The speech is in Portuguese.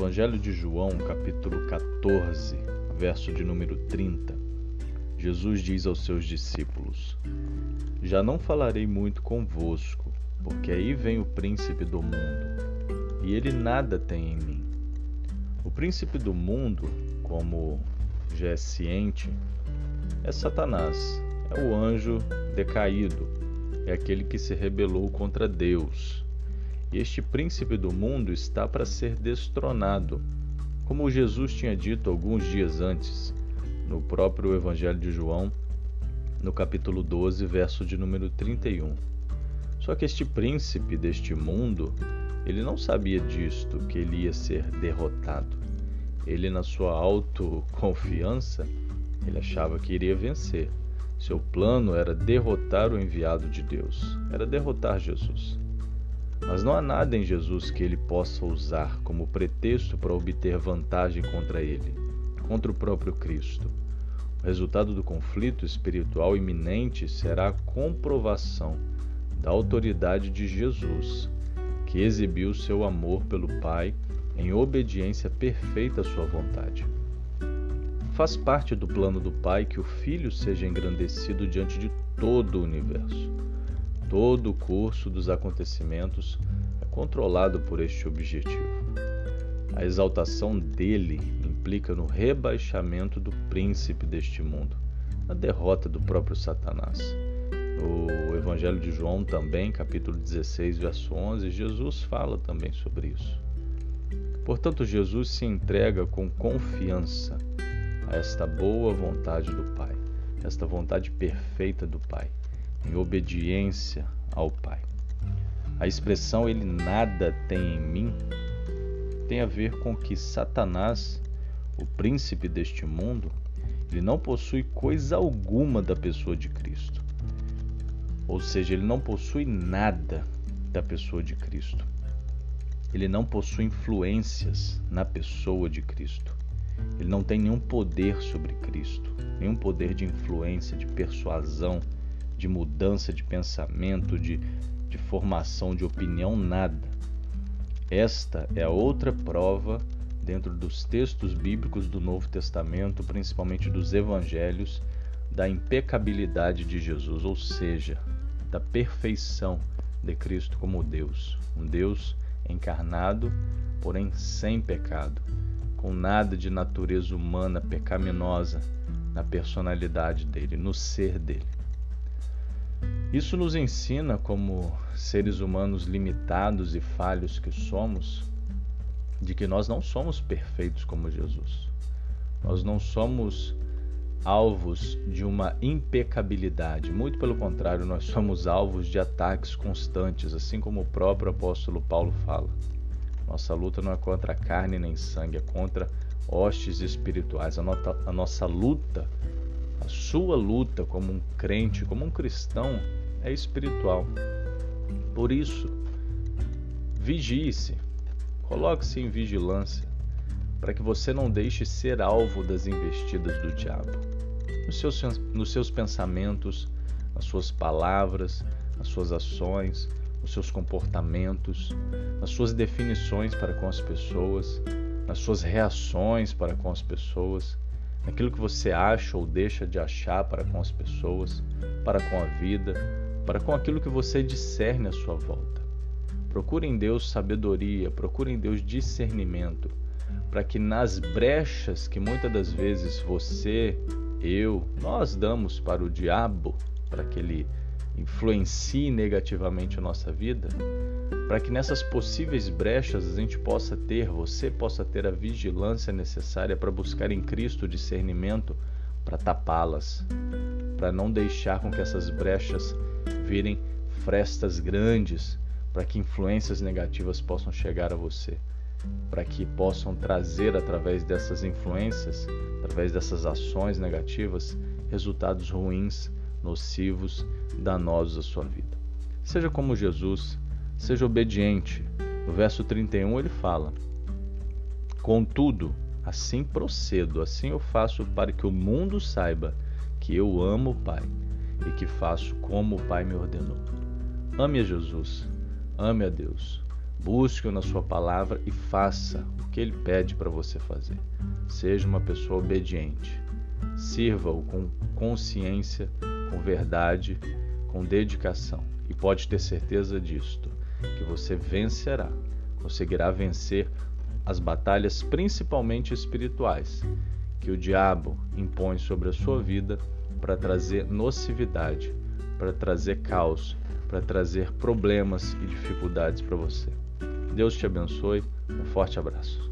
Evangelho de João, capítulo 14, verso de número 30, Jesus diz aos seus discípulos: Já não falarei muito convosco, porque aí vem o príncipe do mundo, e ele nada tem em mim. O príncipe do mundo, como já é ciente, é Satanás, é o anjo decaído, é aquele que se rebelou contra Deus este príncipe do mundo está para ser destronado, como Jesus tinha dito alguns dias antes, no próprio Evangelho de João, no capítulo 12, verso de número 31. Só que este príncipe deste mundo, ele não sabia disto, que ele ia ser derrotado. Ele, na sua autoconfiança, ele achava que iria vencer. Seu plano era derrotar o enviado de Deus, era derrotar Jesus. Mas não há nada em Jesus que ele possa usar como pretexto para obter vantagem contra ele, contra o próprio Cristo. O resultado do conflito espiritual iminente será a comprovação da autoridade de Jesus, que exibiu seu amor pelo Pai em obediência perfeita à sua vontade. Faz parte do plano do Pai que o Filho seja engrandecido diante de todo o universo. Todo o curso dos acontecimentos é controlado por este objetivo. A exaltação dele implica no rebaixamento do príncipe deste mundo, na derrota do próprio Satanás. No Evangelho de João, também, capítulo 16, verso 11, Jesus fala também sobre isso. Portanto, Jesus se entrega com confiança a esta boa vontade do Pai, esta vontade perfeita do Pai em obediência ao Pai. A expressão ele nada tem em mim tem a ver com que Satanás, o príncipe deste mundo, ele não possui coisa alguma da pessoa de Cristo. Ou seja, ele não possui nada da pessoa de Cristo. Ele não possui influências na pessoa de Cristo. Ele não tem nenhum poder sobre Cristo, nenhum poder de influência, de persuasão, de mudança de pensamento, de, de formação de opinião, nada. Esta é a outra prova dentro dos textos bíblicos do Novo Testamento, principalmente dos evangelhos, da impecabilidade de Jesus, ou seja, da perfeição de Cristo como Deus, um Deus encarnado, porém sem pecado, com nada de natureza humana pecaminosa na personalidade dele, no ser dele. Isso nos ensina, como seres humanos limitados e falhos que somos, de que nós não somos perfeitos como Jesus. Nós não somos alvos de uma impecabilidade. Muito pelo contrário, nós somos alvos de ataques constantes, assim como o próprio apóstolo Paulo fala. Nossa luta não é contra carne nem sangue, é contra hostes espirituais. A, nota, a nossa luta, a sua luta como um crente, como um cristão, é espiritual. Por isso, vigie-se, coloque-se em vigilância, para que você não deixe ser alvo das investidas do diabo. Nos seus, nos seus pensamentos, nas suas palavras, nas suas ações, nos seus comportamentos, nas suas definições para com as pessoas, nas suas reações para com as pessoas, naquilo que você acha ou deixa de achar para com as pessoas, para com a vida, para com aquilo que você discerne à sua volta. Procure em Deus sabedoria, procure em Deus discernimento, para que nas brechas que muitas das vezes você, eu, nós damos para o diabo, para que ele influencie negativamente a nossa vida, para que nessas possíveis brechas a gente possa ter, você possa ter a vigilância necessária para buscar em Cristo discernimento para tapá-las, para não deixar com que essas brechas virem frestas grandes para que influências negativas possam chegar a você, para que possam trazer através dessas influências, através dessas ações negativas, resultados ruins, nocivos, danosos à sua vida. Seja como Jesus, seja obediente. No verso 31 ele fala: Contudo, assim procedo, assim eu faço para que o mundo saiba que eu amo o Pai e que faço como o Pai me ordenou. Ame a Jesus, ame a Deus, Busque-o na sua palavra e faça o que ele pede para você fazer. Seja uma pessoa obediente. Sirva-o com consciência, com verdade, com dedicação. E pode ter certeza disto, que você vencerá, conseguirá vencer as batalhas principalmente espirituais que o diabo impõe sobre a sua vida para trazer nocividade, para trazer caos, para trazer problemas e dificuldades para você. Deus te abençoe. Um forte abraço.